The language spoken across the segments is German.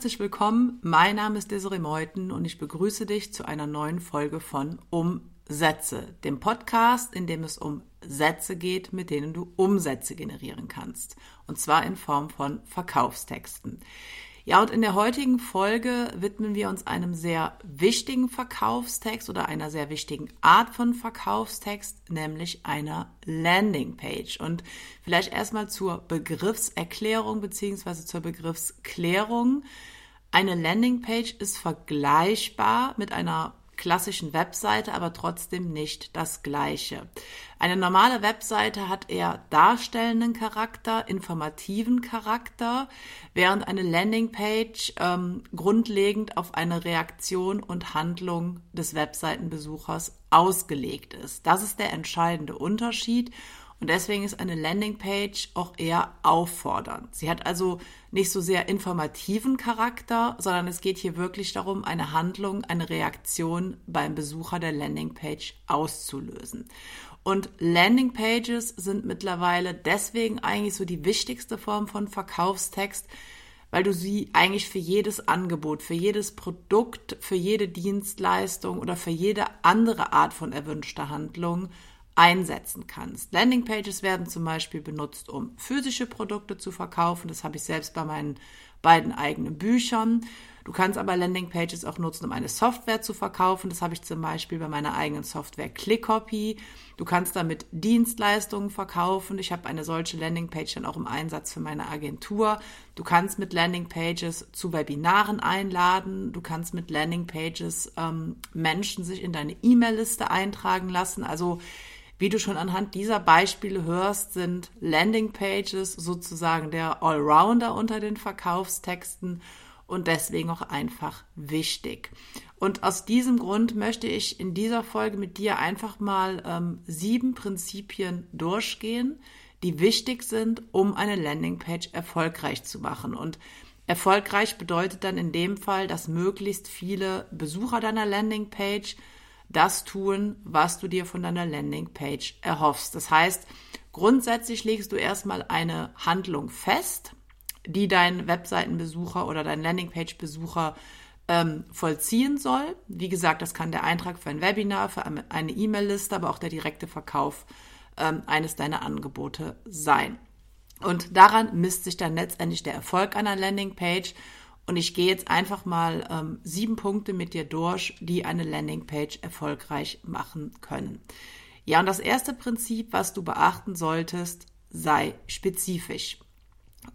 herzlich willkommen. Mein Name ist Desiree Meuthen und ich begrüße dich zu einer neuen Folge von Umsätze, dem Podcast, in dem es um Sätze geht, mit denen du Umsätze generieren kannst. Und zwar in Form von Verkaufstexten. Ja, und in der heutigen Folge widmen wir uns einem sehr wichtigen Verkaufstext oder einer sehr wichtigen Art von Verkaufstext, nämlich einer Landingpage. Und vielleicht erstmal zur Begriffserklärung bzw. zur Begriffsklärung. Eine Landingpage ist vergleichbar mit einer klassischen Webseite, aber trotzdem nicht das gleiche. Eine normale Webseite hat eher darstellenden Charakter, informativen Charakter, während eine Landingpage ähm, grundlegend auf eine Reaktion und Handlung des Webseitenbesuchers ausgelegt ist. Das ist der entscheidende Unterschied. Und deswegen ist eine Landingpage auch eher auffordernd. Sie hat also nicht so sehr informativen Charakter, sondern es geht hier wirklich darum, eine Handlung, eine Reaktion beim Besucher der Landingpage auszulösen. Und Landingpages sind mittlerweile deswegen eigentlich so die wichtigste Form von Verkaufstext, weil du sie eigentlich für jedes Angebot, für jedes Produkt, für jede Dienstleistung oder für jede andere Art von erwünschter Handlung einsetzen kannst. Landingpages werden zum Beispiel benutzt, um physische Produkte zu verkaufen. Das habe ich selbst bei meinen beiden eigenen Büchern. Du kannst aber Landingpages auch nutzen, um eine Software zu verkaufen. Das habe ich zum Beispiel bei meiner eigenen Software ClickCopy. Du kannst damit Dienstleistungen verkaufen. Ich habe eine solche Landingpage dann auch im Einsatz für meine Agentur. Du kannst mit Landingpages zu Webinaren einladen. Du kannst mit Landingpages ähm, Menschen sich in deine E-Mail-Liste eintragen lassen. Also wie du schon anhand dieser Beispiele hörst, sind Landingpages sozusagen der Allrounder unter den Verkaufstexten und deswegen auch einfach wichtig. Und aus diesem Grund möchte ich in dieser Folge mit dir einfach mal ähm, sieben Prinzipien durchgehen, die wichtig sind, um eine Landingpage erfolgreich zu machen. Und erfolgreich bedeutet dann in dem Fall, dass möglichst viele Besucher deiner Landingpage das tun, was du dir von deiner Landingpage erhoffst. Das heißt, grundsätzlich legst du erstmal eine Handlung fest, die dein Webseitenbesucher oder dein Landingpage-Besucher ähm, vollziehen soll. Wie gesagt, das kann der Eintrag für ein Webinar, für eine E-Mail-Liste, aber auch der direkte Verkauf ähm, eines deiner Angebote sein. Und daran misst sich dann letztendlich der Erfolg einer Landingpage. Und ich gehe jetzt einfach mal ähm, sieben Punkte mit dir durch, die eine Landingpage erfolgreich machen können. Ja, und das erste Prinzip, was du beachten solltest, sei spezifisch.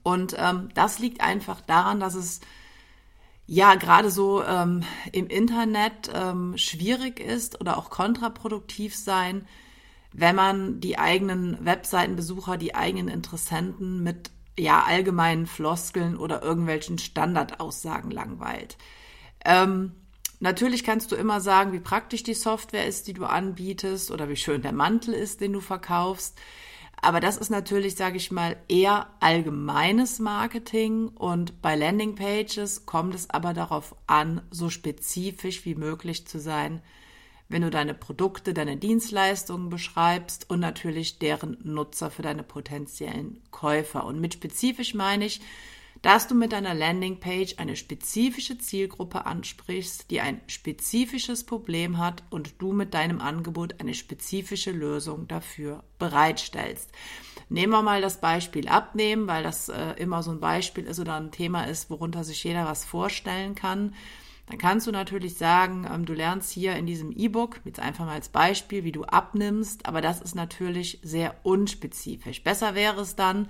Und ähm, das liegt einfach daran, dass es ja gerade so ähm, im Internet ähm, schwierig ist oder auch kontraproduktiv sein, wenn man die eigenen Webseitenbesucher, die eigenen Interessenten mit ja, allgemeinen Floskeln oder irgendwelchen Standardaussagen langweilt. Ähm, natürlich kannst du immer sagen, wie praktisch die Software ist, die du anbietest oder wie schön der Mantel ist, den du verkaufst. Aber das ist natürlich, sage ich mal, eher allgemeines Marketing und bei Landingpages kommt es aber darauf an, so spezifisch wie möglich zu sein, wenn du deine Produkte, deine Dienstleistungen beschreibst und natürlich deren Nutzer für deine potenziellen Käufer. Und mit spezifisch meine ich, dass du mit deiner Landingpage eine spezifische Zielgruppe ansprichst, die ein spezifisches Problem hat und du mit deinem Angebot eine spezifische Lösung dafür bereitstellst. Nehmen wir mal das Beispiel Abnehmen, weil das äh, immer so ein Beispiel ist oder ein Thema ist, worunter sich jeder was vorstellen kann dann kannst du natürlich sagen, ähm, du lernst hier in diesem E-Book, jetzt einfach mal als Beispiel, wie du abnimmst, aber das ist natürlich sehr unspezifisch. Besser wäre es dann,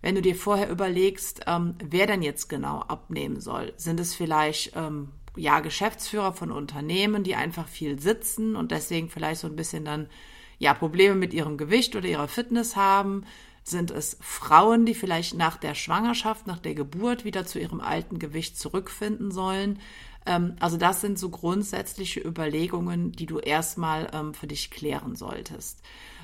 wenn du dir vorher überlegst, ähm, wer denn jetzt genau abnehmen soll. Sind es vielleicht ähm, ja Geschäftsführer von Unternehmen, die einfach viel sitzen und deswegen vielleicht so ein bisschen dann ja Probleme mit ihrem Gewicht oder ihrer Fitness haben? Sind es Frauen, die vielleicht nach der Schwangerschaft, nach der Geburt wieder zu ihrem alten Gewicht zurückfinden sollen? Ähm, also das sind so grundsätzliche Überlegungen, die du erstmal ähm, für dich klären solltest.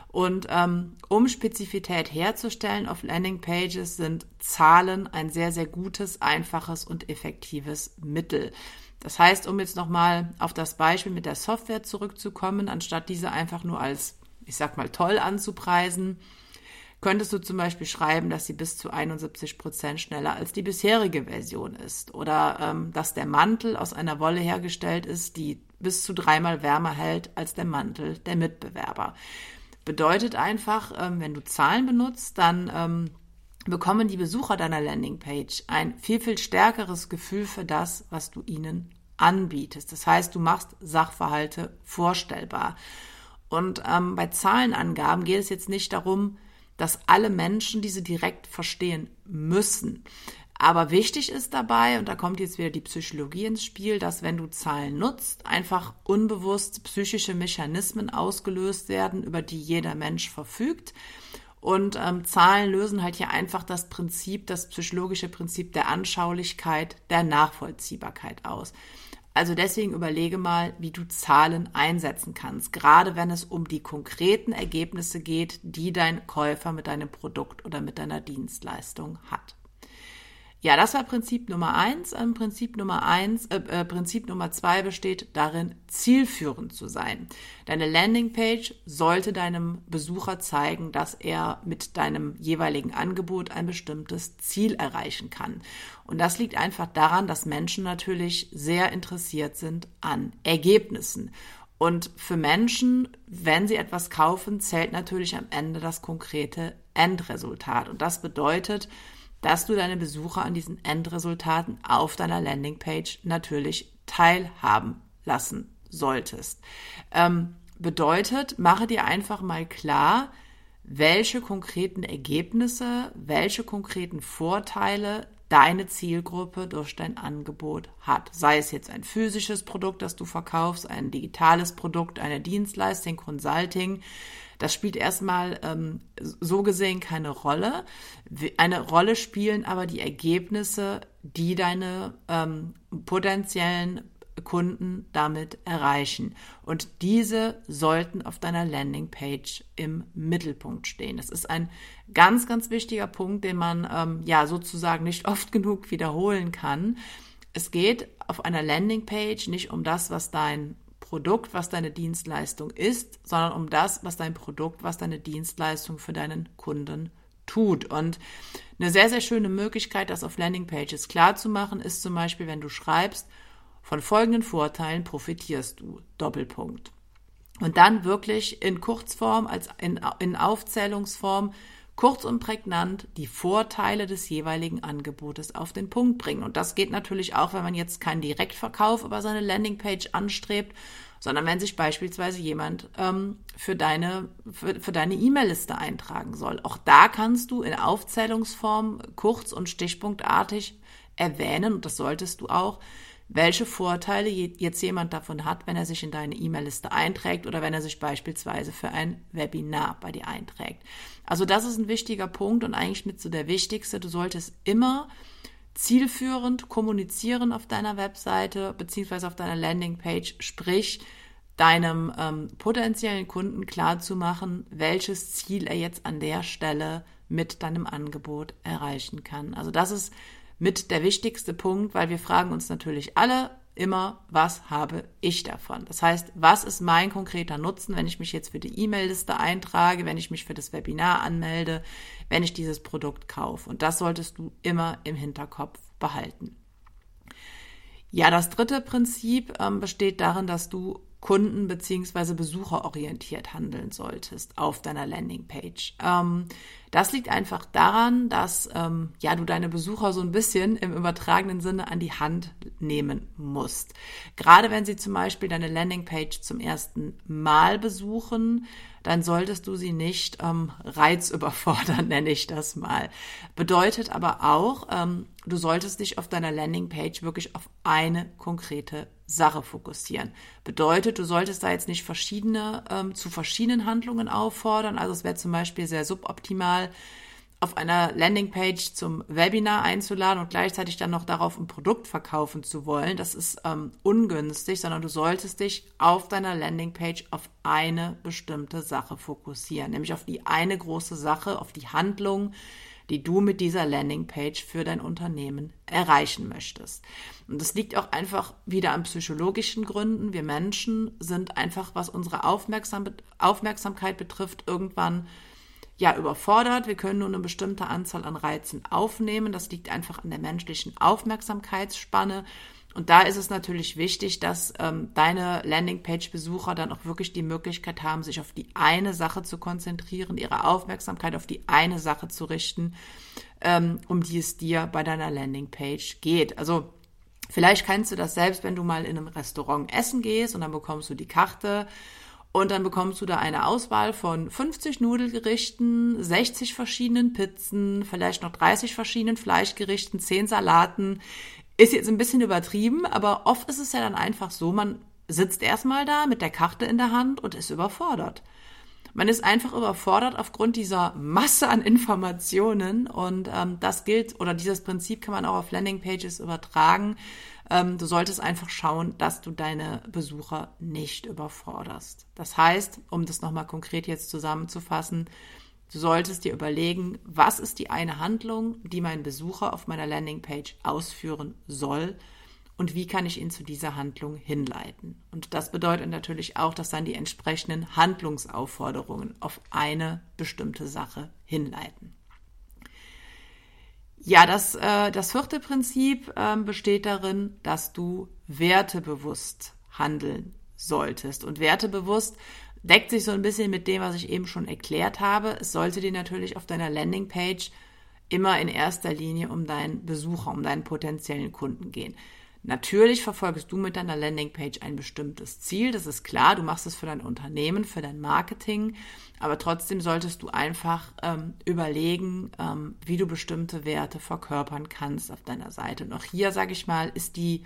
Und ähm, um Spezifität herzustellen auf Landingpages sind Zahlen ein sehr, sehr gutes, einfaches und effektives Mittel. Das heißt, um jetzt nochmal auf das Beispiel mit der Software zurückzukommen, anstatt diese einfach nur als, ich sag mal, toll anzupreisen, könntest du zum Beispiel schreiben, dass sie bis zu 71 Prozent schneller als die bisherige Version ist oder ähm, dass der Mantel aus einer Wolle hergestellt ist, die bis zu dreimal wärmer hält als der Mantel der Mitbewerber. Bedeutet einfach, ähm, wenn du Zahlen benutzt, dann ähm, bekommen die Besucher deiner Landingpage ein viel, viel stärkeres Gefühl für das, was du ihnen anbietest. Das heißt, du machst Sachverhalte vorstellbar. Und ähm, bei Zahlenangaben geht es jetzt nicht darum, dass alle Menschen diese direkt verstehen müssen. Aber wichtig ist dabei, und da kommt jetzt wieder die Psychologie ins Spiel, dass wenn du Zahlen nutzt, einfach unbewusst psychische Mechanismen ausgelöst werden, über die jeder Mensch verfügt. Und ähm, Zahlen lösen halt hier einfach das Prinzip, das psychologische Prinzip der Anschaulichkeit, der Nachvollziehbarkeit aus. Also deswegen überlege mal, wie du Zahlen einsetzen kannst, gerade wenn es um die konkreten Ergebnisse geht, die dein Käufer mit deinem Produkt oder mit deiner Dienstleistung hat. Ja, das war Prinzip Nummer eins. Ähm, Prinzip Nummer eins, äh, äh, Prinzip Nummer zwei besteht darin, zielführend zu sein. Deine Landingpage sollte deinem Besucher zeigen, dass er mit deinem jeweiligen Angebot ein bestimmtes Ziel erreichen kann. Und das liegt einfach daran, dass Menschen natürlich sehr interessiert sind an Ergebnissen. Und für Menschen, wenn sie etwas kaufen, zählt natürlich am Ende das konkrete Endresultat. Und das bedeutet, dass du deine Besucher an diesen Endresultaten auf deiner Landingpage natürlich teilhaben lassen solltest. Ähm, bedeutet, mache dir einfach mal klar, welche konkreten Ergebnisse, welche konkreten Vorteile deine Zielgruppe durch dein Angebot hat. Sei es jetzt ein physisches Produkt, das du verkaufst, ein digitales Produkt, eine Dienstleistung, Consulting, das spielt erstmal ähm, so gesehen keine Rolle. Eine Rolle spielen aber die Ergebnisse, die deine ähm, potenziellen Kunden damit erreichen. Und diese sollten auf deiner Landingpage im Mittelpunkt stehen. Das ist ein ganz, ganz wichtiger Punkt, den man ähm, ja sozusagen nicht oft genug wiederholen kann. Es geht auf einer Landingpage nicht um das, was dein Produkt, was deine Dienstleistung ist, sondern um das, was dein Produkt, was deine Dienstleistung für deinen Kunden tut. Und eine sehr, sehr schöne Möglichkeit, das auf Landingpages klar zu machen, ist zum Beispiel, wenn du schreibst, von folgenden Vorteilen profitierst du. Doppelpunkt. Und dann wirklich in Kurzform, als in, in Aufzählungsform kurz und prägnant die Vorteile des jeweiligen Angebotes auf den Punkt bringen. Und das geht natürlich auch, wenn man jetzt keinen Direktverkauf über seine Landingpage anstrebt, sondern wenn sich beispielsweise jemand ähm, für deine für, für deine E-Mail-Liste eintragen soll. Auch da kannst du in Aufzählungsform kurz und stichpunktartig erwähnen, und das solltest du auch, welche Vorteile jetzt jemand davon hat, wenn er sich in deine E-Mail-Liste einträgt oder wenn er sich beispielsweise für ein Webinar bei dir einträgt. Also das ist ein wichtiger Punkt und eigentlich mit so der wichtigste. Du solltest immer zielführend kommunizieren auf deiner Webseite beziehungsweise auf deiner Landingpage, sprich deinem ähm, potenziellen Kunden klar zu machen, welches Ziel er jetzt an der Stelle mit deinem Angebot erreichen kann. Also das ist mit der wichtigste Punkt, weil wir fragen uns natürlich alle immer, was habe ich davon? Das heißt, was ist mein konkreter Nutzen, wenn ich mich jetzt für die E-Mail-Liste eintrage, wenn ich mich für das Webinar anmelde, wenn ich dieses Produkt kaufe? Und das solltest du immer im Hinterkopf behalten. Ja, das dritte Prinzip ähm, besteht darin, dass du kunden- bzw. besucherorientiert handeln solltest auf deiner Landingpage. Ähm, das liegt einfach daran, dass ähm, ja, du deine Besucher so ein bisschen im übertragenen Sinne an die Hand nehmen musst. Gerade wenn sie zum Beispiel deine Landingpage zum ersten Mal besuchen, dann solltest du sie nicht ähm, reizüberfordern, nenne ich das mal. Bedeutet aber auch, ähm, du solltest dich auf deiner Landingpage wirklich auf eine konkrete Sache fokussieren. Bedeutet, du solltest da jetzt nicht verschiedene ähm, zu verschiedenen Handlungen auffordern. Also es wäre zum Beispiel sehr suboptimal, auf einer Landingpage zum Webinar einzuladen und gleichzeitig dann noch darauf ein Produkt verkaufen zu wollen. Das ist ähm, ungünstig, sondern du solltest dich auf deiner Landingpage auf eine bestimmte Sache fokussieren, nämlich auf die eine große Sache, auf die Handlung, die du mit dieser Landingpage für dein Unternehmen erreichen möchtest. Und das liegt auch einfach wieder an psychologischen Gründen. Wir Menschen sind einfach, was unsere Aufmerksam Aufmerksamkeit betrifft, irgendwann ja überfordert. Wir können nur eine bestimmte Anzahl an Reizen aufnehmen. Das liegt einfach an der menschlichen Aufmerksamkeitsspanne. Und da ist es natürlich wichtig, dass ähm, deine Landingpage-Besucher dann auch wirklich die Möglichkeit haben, sich auf die eine Sache zu konzentrieren, ihre Aufmerksamkeit auf die eine Sache zu richten, ähm, um die es dir bei deiner Landingpage geht. Also vielleicht kennst du das selbst, wenn du mal in einem Restaurant essen gehst und dann bekommst du die Karte und dann bekommst du da eine Auswahl von 50 Nudelgerichten, 60 verschiedenen Pizzen, vielleicht noch 30 verschiedenen Fleischgerichten, 10 Salaten. Ist jetzt ein bisschen übertrieben, aber oft ist es ja dann einfach so, man sitzt erstmal da mit der Karte in der Hand und ist überfordert. Man ist einfach überfordert aufgrund dieser Masse an Informationen und ähm, das gilt oder dieses Prinzip kann man auch auf Landingpages übertragen. Ähm, du solltest einfach schauen, dass du deine Besucher nicht überforderst. Das heißt, um das nochmal konkret jetzt zusammenzufassen, Du solltest dir überlegen, was ist die eine Handlung, die mein Besucher auf meiner Landingpage ausführen soll und wie kann ich ihn zu dieser Handlung hinleiten. Und das bedeutet natürlich auch, dass dann die entsprechenden Handlungsaufforderungen auf eine bestimmte Sache hinleiten. Ja, das, äh, das vierte Prinzip äh, besteht darin, dass du wertebewusst handeln solltest. Und wertebewusst deckt sich so ein bisschen mit dem, was ich eben schon erklärt habe. Es sollte dir natürlich auf deiner Landingpage immer in erster Linie um deinen Besucher, um deinen potenziellen Kunden gehen. Natürlich verfolgst du mit deiner Landingpage ein bestimmtes Ziel, das ist klar, du machst es für dein Unternehmen, für dein Marketing, aber trotzdem solltest du einfach ähm, überlegen, ähm, wie du bestimmte Werte verkörpern kannst auf deiner Seite. Und auch hier, sage ich mal, ist die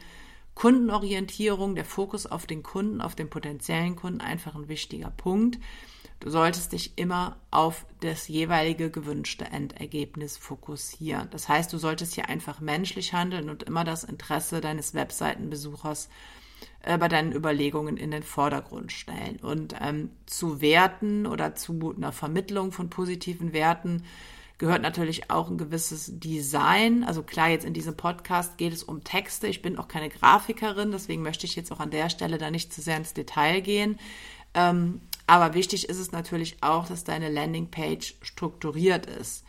Kundenorientierung, der Fokus auf den Kunden, auf den potenziellen Kunden einfach ein wichtiger Punkt. Du solltest dich immer auf das jeweilige gewünschte Endergebnis fokussieren. Das heißt, du solltest hier einfach menschlich handeln und immer das Interesse deines Webseitenbesuchers äh, bei deinen Überlegungen in den Vordergrund stellen. Und ähm, zu Werten oder zu einer Vermittlung von positiven Werten gehört natürlich auch ein gewisses Design. Also klar, jetzt in diesem Podcast geht es um Texte. Ich bin auch keine Grafikerin, deswegen möchte ich jetzt auch an der Stelle da nicht zu sehr ins Detail gehen. Ähm, aber wichtig ist es natürlich auch, dass deine Landingpage strukturiert ist,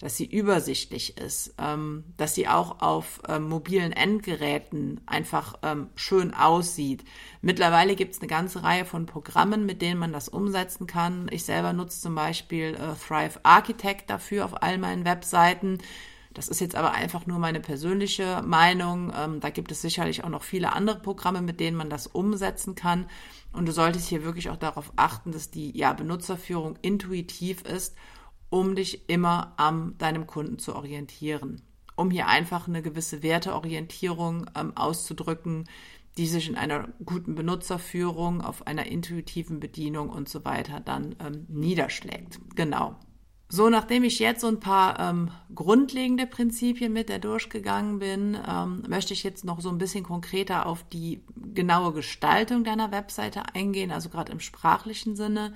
dass sie übersichtlich ist, ähm, dass sie auch auf ähm, mobilen Endgeräten einfach ähm, schön aussieht. Mittlerweile gibt es eine ganze Reihe von Programmen, mit denen man das umsetzen kann. Ich selber nutze zum Beispiel äh, Thrive Architect dafür auf all meinen Webseiten. Das ist jetzt aber einfach nur meine persönliche Meinung. Ähm, da gibt es sicherlich auch noch viele andere Programme, mit denen man das umsetzen kann. Und du solltest hier wirklich auch darauf achten, dass die ja, Benutzerführung intuitiv ist, um dich immer an deinem Kunden zu orientieren. Um hier einfach eine gewisse Werteorientierung ähm, auszudrücken, die sich in einer guten Benutzerführung, auf einer intuitiven Bedienung und so weiter dann ähm, niederschlägt. Genau. So, nachdem ich jetzt so ein paar ähm, grundlegende Prinzipien mit der durchgegangen bin, ähm, möchte ich jetzt noch so ein bisschen konkreter auf die genaue Gestaltung deiner Webseite eingehen, also gerade im sprachlichen Sinne.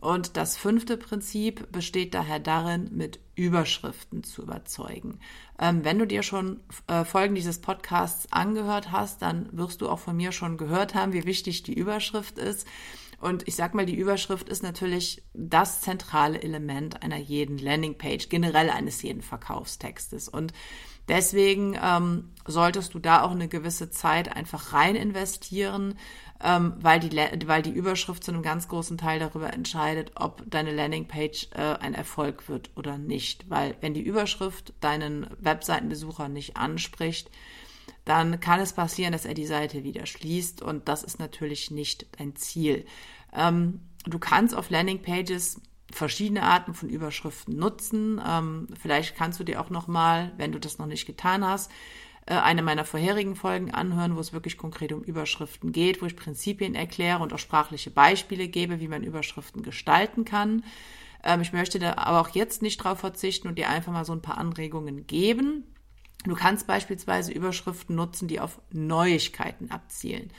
Und das fünfte Prinzip besteht daher darin, mit Überschriften zu überzeugen. Ähm, wenn du dir schon äh, Folgen dieses Podcasts angehört hast, dann wirst du auch von mir schon gehört haben, wie wichtig die Überschrift ist. Und ich sag mal, die Überschrift ist natürlich das zentrale Element einer jeden Landingpage, generell eines jeden Verkaufstextes. Und deswegen ähm, solltest du da auch eine gewisse Zeit einfach rein investieren, ähm, weil, die, weil die Überschrift zu einem ganz großen Teil darüber entscheidet, ob deine Landingpage äh, ein Erfolg wird oder nicht. Weil wenn die Überschrift deinen Webseitenbesucher nicht anspricht, dann kann es passieren, dass er die Seite wieder schließt und das ist natürlich nicht dein Ziel. Ähm, du kannst auf Landingpages verschiedene Arten von Überschriften nutzen. Ähm, vielleicht kannst du dir auch noch mal, wenn du das noch nicht getan hast, äh, eine meiner vorherigen Folgen anhören, wo es wirklich konkret um Überschriften geht, wo ich Prinzipien erkläre und auch sprachliche Beispiele gebe, wie man Überschriften gestalten kann. Ähm, ich möchte da aber auch jetzt nicht drauf verzichten und dir einfach mal so ein paar Anregungen geben. Du kannst beispielsweise Überschriften nutzen, die auf Neuigkeiten abzielen.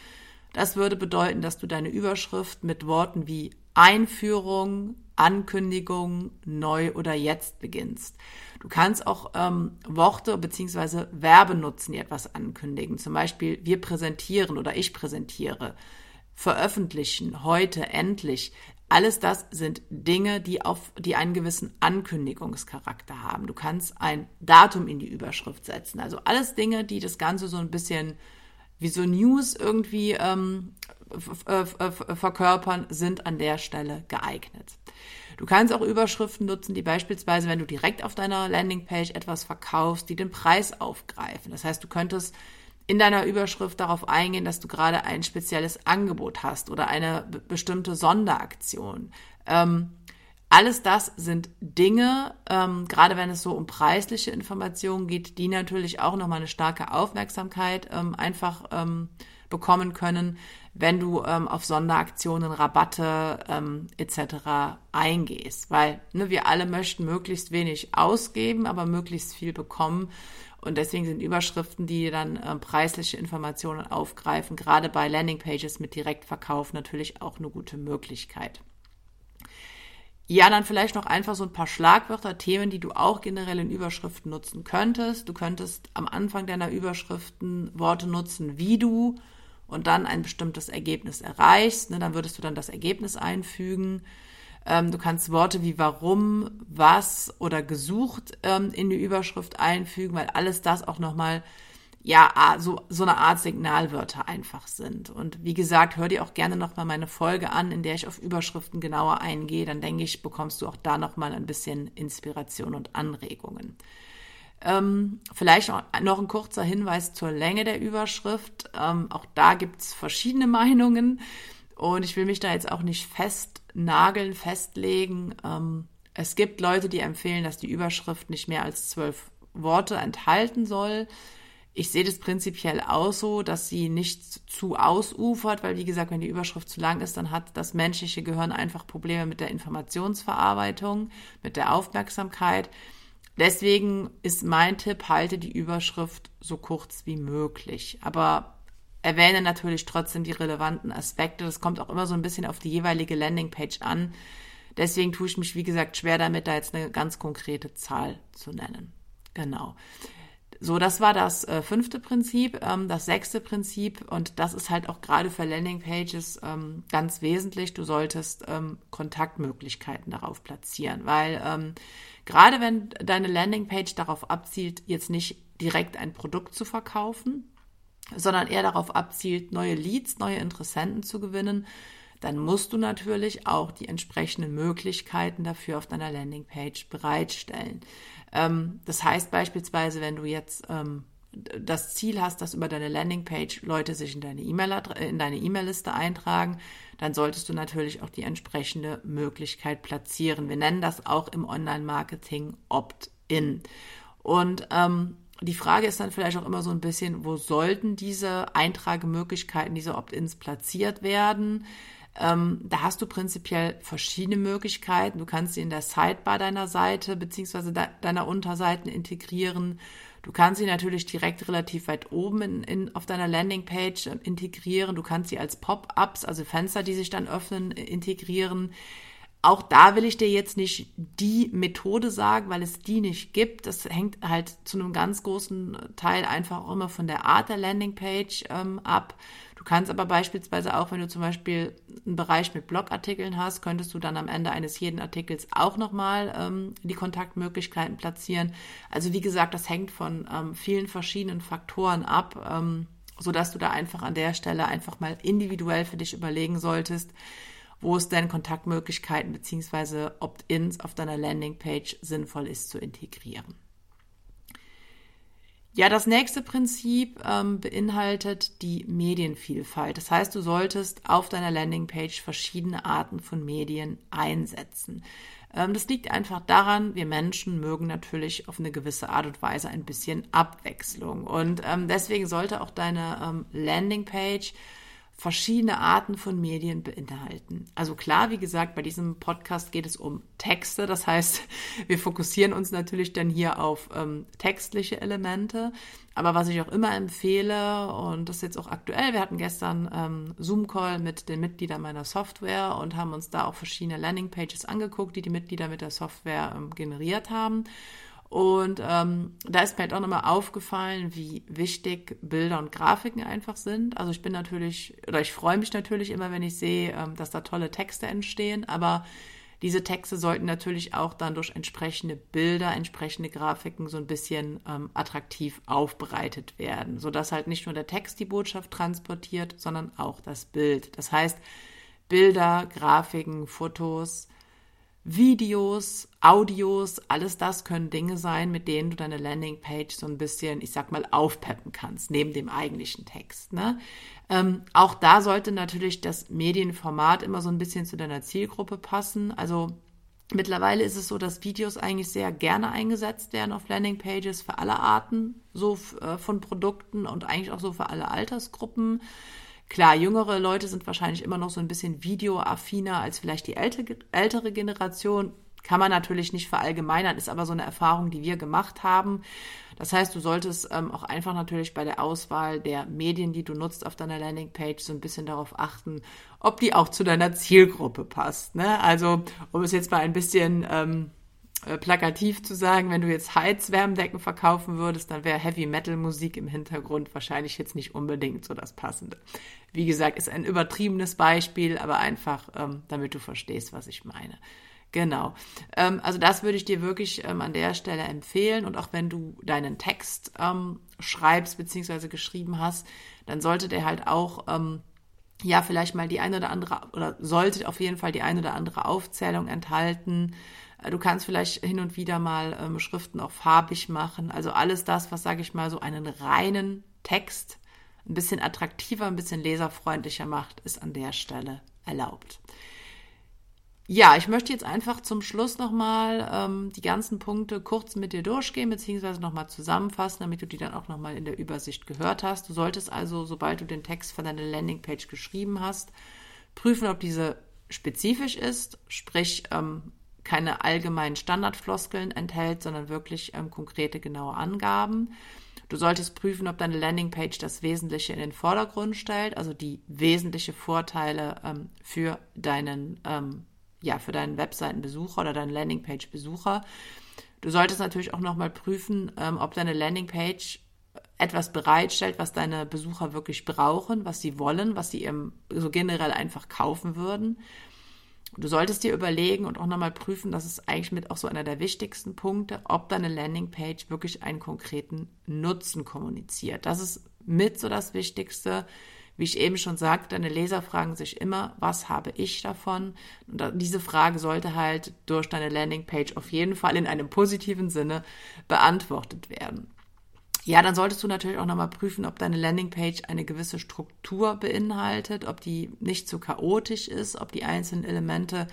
Das würde bedeuten, dass du deine Überschrift mit Worten wie Einführung, Ankündigung, neu oder jetzt beginnst. Du kannst auch ähm, Worte bzw. Verben nutzen, die etwas ankündigen. Zum Beispiel wir präsentieren oder ich präsentiere, veröffentlichen, heute, endlich. Alles das sind Dinge, die auf, die einen gewissen Ankündigungscharakter haben. Du kannst ein Datum in die Überschrift setzen. Also alles Dinge, die das Ganze so ein bisschen wie so News irgendwie ähm, verkörpern, sind an der Stelle geeignet. Du kannst auch Überschriften nutzen, die beispielsweise, wenn du direkt auf deiner Landingpage etwas verkaufst, die den Preis aufgreifen. Das heißt, du könntest in deiner Überschrift darauf eingehen, dass du gerade ein spezielles Angebot hast oder eine bestimmte Sonderaktion. Ähm, alles das sind Dinge, ähm, gerade wenn es so um preisliche Informationen geht, die natürlich auch nochmal eine starke Aufmerksamkeit ähm, einfach ähm, bekommen können, wenn du ähm, auf Sonderaktionen, Rabatte ähm, etc. eingehst. Weil ne, wir alle möchten möglichst wenig ausgeben, aber möglichst viel bekommen. Und deswegen sind Überschriften, die dann äh, preisliche Informationen aufgreifen, gerade bei Landingpages mit Direktverkauf natürlich auch eine gute Möglichkeit. Ja, dann vielleicht noch einfach so ein paar Schlagwörter, Themen, die du auch generell in Überschriften nutzen könntest. Du könntest am Anfang deiner Überschriften Worte nutzen, wie du und dann ein bestimmtes Ergebnis erreichst. Ne, dann würdest du dann das Ergebnis einfügen. Ähm, du kannst Worte wie warum, was oder gesucht ähm, in die Überschrift einfügen, weil alles das auch nochmal ja, so, so eine Art Signalwörter einfach sind. Und wie gesagt, hör dir auch gerne nochmal meine Folge an, in der ich auf Überschriften genauer eingehe. Dann denke ich, bekommst du auch da nochmal ein bisschen Inspiration und Anregungen. Ähm, vielleicht noch ein kurzer Hinweis zur Länge der Überschrift. Ähm, auch da gibt's verschiedene Meinungen. Und ich will mich da jetzt auch nicht festnageln, festlegen. Ähm, es gibt Leute, die empfehlen, dass die Überschrift nicht mehr als zwölf Worte enthalten soll. Ich sehe das prinzipiell auch so, dass sie nicht zu ausufert, weil wie gesagt, wenn die Überschrift zu lang ist, dann hat das menschliche Gehirn einfach Probleme mit der Informationsverarbeitung, mit der Aufmerksamkeit. Deswegen ist mein Tipp, halte die Überschrift so kurz wie möglich. Aber erwähne natürlich trotzdem die relevanten Aspekte. Das kommt auch immer so ein bisschen auf die jeweilige Landingpage an. Deswegen tue ich mich, wie gesagt, schwer damit, da jetzt eine ganz konkrete Zahl zu nennen. Genau. So, das war das äh, fünfte Prinzip. Ähm, das sechste Prinzip, und das ist halt auch gerade für Landingpages ähm, ganz wesentlich, du solltest ähm, Kontaktmöglichkeiten darauf platzieren, weil ähm, gerade wenn deine Landingpage darauf abzielt, jetzt nicht direkt ein Produkt zu verkaufen, sondern eher darauf abzielt, neue Leads, neue Interessenten zu gewinnen, dann musst du natürlich auch die entsprechenden Möglichkeiten dafür auf deiner Landingpage bereitstellen. Ähm, das heißt beispielsweise, wenn du jetzt ähm, das Ziel hast, dass über deine Landingpage Leute sich in deine E-Mail-Liste eintragen, dann solltest du natürlich auch die entsprechende Möglichkeit platzieren. Wir nennen das auch im Online-Marketing Opt-in. Und ähm, die Frage ist dann vielleicht auch immer so ein bisschen, wo sollten diese Eintragemöglichkeiten, diese Opt-ins platziert werden? Ähm, da hast du prinzipiell verschiedene Möglichkeiten. Du kannst sie in der Sidebar deiner Seite beziehungsweise de deiner Unterseiten integrieren. Du kannst sie natürlich direkt relativ weit oben in, in, auf deiner Landingpage äh, integrieren. Du kannst sie als Pop-ups, also Fenster, die sich dann öffnen, integrieren. Auch da will ich dir jetzt nicht die Methode sagen, weil es die nicht gibt. Das hängt halt zu einem ganz großen Teil einfach auch immer von der Art der Landingpage ähm, ab. Du kannst aber beispielsweise auch, wenn du zum Beispiel einen Bereich mit Blogartikeln hast, könntest du dann am Ende eines jeden Artikels auch nochmal ähm, die Kontaktmöglichkeiten platzieren. Also wie gesagt, das hängt von ähm, vielen verschiedenen Faktoren ab, ähm, sodass du da einfach an der Stelle einfach mal individuell für dich überlegen solltest, wo es denn Kontaktmöglichkeiten bzw. Opt-ins auf deiner Landingpage sinnvoll ist zu integrieren. Ja, das nächste Prinzip ähm, beinhaltet die Medienvielfalt. Das heißt, du solltest auf deiner Landingpage verschiedene Arten von Medien einsetzen. Ähm, das liegt einfach daran, wir Menschen mögen natürlich auf eine gewisse Art und Weise ein bisschen Abwechslung. Und ähm, deswegen sollte auch deine ähm, Landingpage verschiedene Arten von Medien beinhalten. Also klar, wie gesagt, bei diesem Podcast geht es um Texte. Das heißt, wir fokussieren uns natürlich dann hier auf ähm, textliche Elemente. Aber was ich auch immer empfehle, und das ist jetzt auch aktuell, wir hatten gestern ähm, Zoom-Call mit den Mitgliedern meiner Software und haben uns da auch verschiedene Landingpages angeguckt, die die Mitglieder mit der Software ähm, generiert haben. Und ähm, da ist mir halt auch nochmal aufgefallen, wie wichtig Bilder und Grafiken einfach sind. Also ich bin natürlich, oder ich freue mich natürlich immer, wenn ich sehe, ähm, dass da tolle Texte entstehen, aber diese Texte sollten natürlich auch dann durch entsprechende Bilder, entsprechende Grafiken so ein bisschen ähm, attraktiv aufbereitet werden, sodass halt nicht nur der Text die Botschaft transportiert, sondern auch das Bild. Das heißt, Bilder, Grafiken, Fotos, Videos, Audios, alles das können Dinge sein, mit denen du deine Landingpage so ein bisschen, ich sag mal, aufpeppen kannst, neben dem eigentlichen Text. Ne? Ähm, auch da sollte natürlich das Medienformat immer so ein bisschen zu deiner Zielgruppe passen. Also mittlerweile ist es so, dass Videos eigentlich sehr gerne eingesetzt werden auf Landingpages für alle Arten so äh, von Produkten und eigentlich auch so für alle Altersgruppen. Klar, jüngere Leute sind wahrscheinlich immer noch so ein bisschen videoaffiner als vielleicht die ältere Generation. Kann man natürlich nicht verallgemeinern, ist aber so eine Erfahrung, die wir gemacht haben. Das heißt, du solltest ähm, auch einfach natürlich bei der Auswahl der Medien, die du nutzt auf deiner Landingpage, so ein bisschen darauf achten, ob die auch zu deiner Zielgruppe passt. Ne? Also, um es jetzt mal ein bisschen ähm, äh, plakativ zu sagen, wenn du jetzt Heizwärmdecken verkaufen würdest, dann wäre Heavy Metal Musik im Hintergrund wahrscheinlich jetzt nicht unbedingt so das Passende. Wie gesagt, ist ein übertriebenes Beispiel, aber einfach, ähm, damit du verstehst, was ich meine. Genau. Ähm, also das würde ich dir wirklich ähm, an der Stelle empfehlen. Und auch wenn du deinen Text ähm, schreibst bzw. geschrieben hast, dann sollte der halt auch ähm, ja vielleicht mal die eine oder andere oder sollte auf jeden Fall die eine oder andere Aufzählung enthalten Du kannst vielleicht hin und wieder mal ähm, Schriften auch farbig machen. Also alles das, was, sage ich mal, so einen reinen Text ein bisschen attraktiver, ein bisschen leserfreundlicher macht, ist an der Stelle erlaubt. Ja, ich möchte jetzt einfach zum Schluss nochmal ähm, die ganzen Punkte kurz mit dir durchgehen, beziehungsweise nochmal zusammenfassen, damit du die dann auch nochmal in der Übersicht gehört hast. Du solltest also, sobald du den Text für deine Landingpage geschrieben hast, prüfen, ob diese spezifisch ist, sprich, ähm, keine allgemeinen Standardfloskeln enthält, sondern wirklich ähm, konkrete, genaue Angaben. Du solltest prüfen, ob deine Landingpage das Wesentliche in den Vordergrund stellt, also die wesentlichen Vorteile ähm, für deinen, ähm, ja, für deinen Webseitenbesucher oder deinen Landingpage-Besucher. Du solltest natürlich auch nochmal prüfen, ähm, ob deine Landingpage etwas bereitstellt, was deine Besucher wirklich brauchen, was sie wollen, was sie im, so generell einfach kaufen würden. Du solltest dir überlegen und auch nochmal prüfen, das ist eigentlich mit auch so einer der wichtigsten Punkte, ob deine Landingpage wirklich einen konkreten Nutzen kommuniziert. Das ist mit so das Wichtigste. Wie ich eben schon sagte, deine Leser fragen sich immer, was habe ich davon? Und diese Frage sollte halt durch deine Landingpage auf jeden Fall in einem positiven Sinne beantwortet werden. Ja, dann solltest du natürlich auch nochmal prüfen, ob deine Landingpage eine gewisse Struktur beinhaltet, ob die nicht zu chaotisch ist, ob die einzelnen Elemente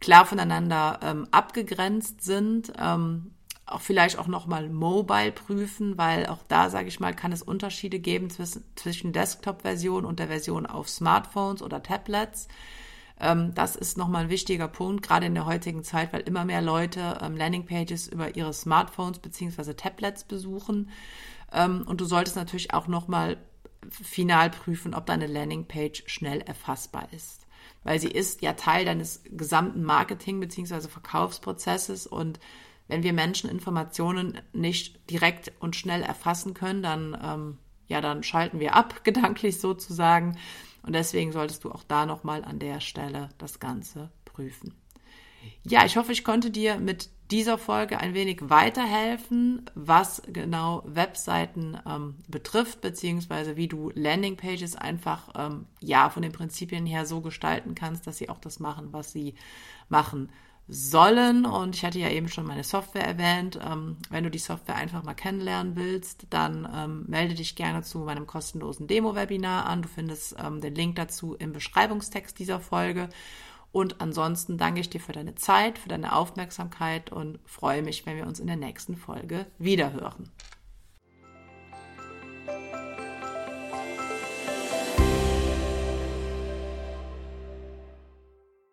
klar voneinander ähm, abgegrenzt sind. Ähm, auch vielleicht auch nochmal mobile prüfen, weil auch da, sage ich mal, kann es Unterschiede geben zwischen, Desktop-Version und der Version auf Smartphones oder Tablets. Ähm, das ist nochmal ein wichtiger Punkt, gerade in der heutigen Zeit, weil immer mehr Leute ähm, Landingpages über ihre Smartphones beziehungsweise Tablets besuchen. Ähm, und du solltest natürlich auch nochmal final prüfen, ob deine Landingpage schnell erfassbar ist. Weil sie ist ja Teil deines gesamten Marketing- bzw. Verkaufsprozesses und wenn wir Menschen Informationen nicht direkt und schnell erfassen können, dann, ähm, ja, dann schalten wir ab, gedanklich sozusagen. Und deswegen solltest du auch da nochmal an der Stelle das Ganze prüfen. Ja, ich hoffe, ich konnte dir mit dieser Folge ein wenig weiterhelfen, was genau Webseiten ähm, betrifft, beziehungsweise wie du Landingpages einfach ähm, ja von den Prinzipien her so gestalten kannst, dass sie auch das machen, was sie machen sollen. Und ich hatte ja eben schon meine Software erwähnt. Ähm, wenn du die Software einfach mal kennenlernen willst, dann ähm, melde dich gerne zu meinem kostenlosen Demo-Webinar an. Du findest ähm, den Link dazu im Beschreibungstext dieser Folge. Und ansonsten danke ich dir für deine Zeit, für deine Aufmerksamkeit und freue mich, wenn wir uns in der nächsten Folge wiederhören.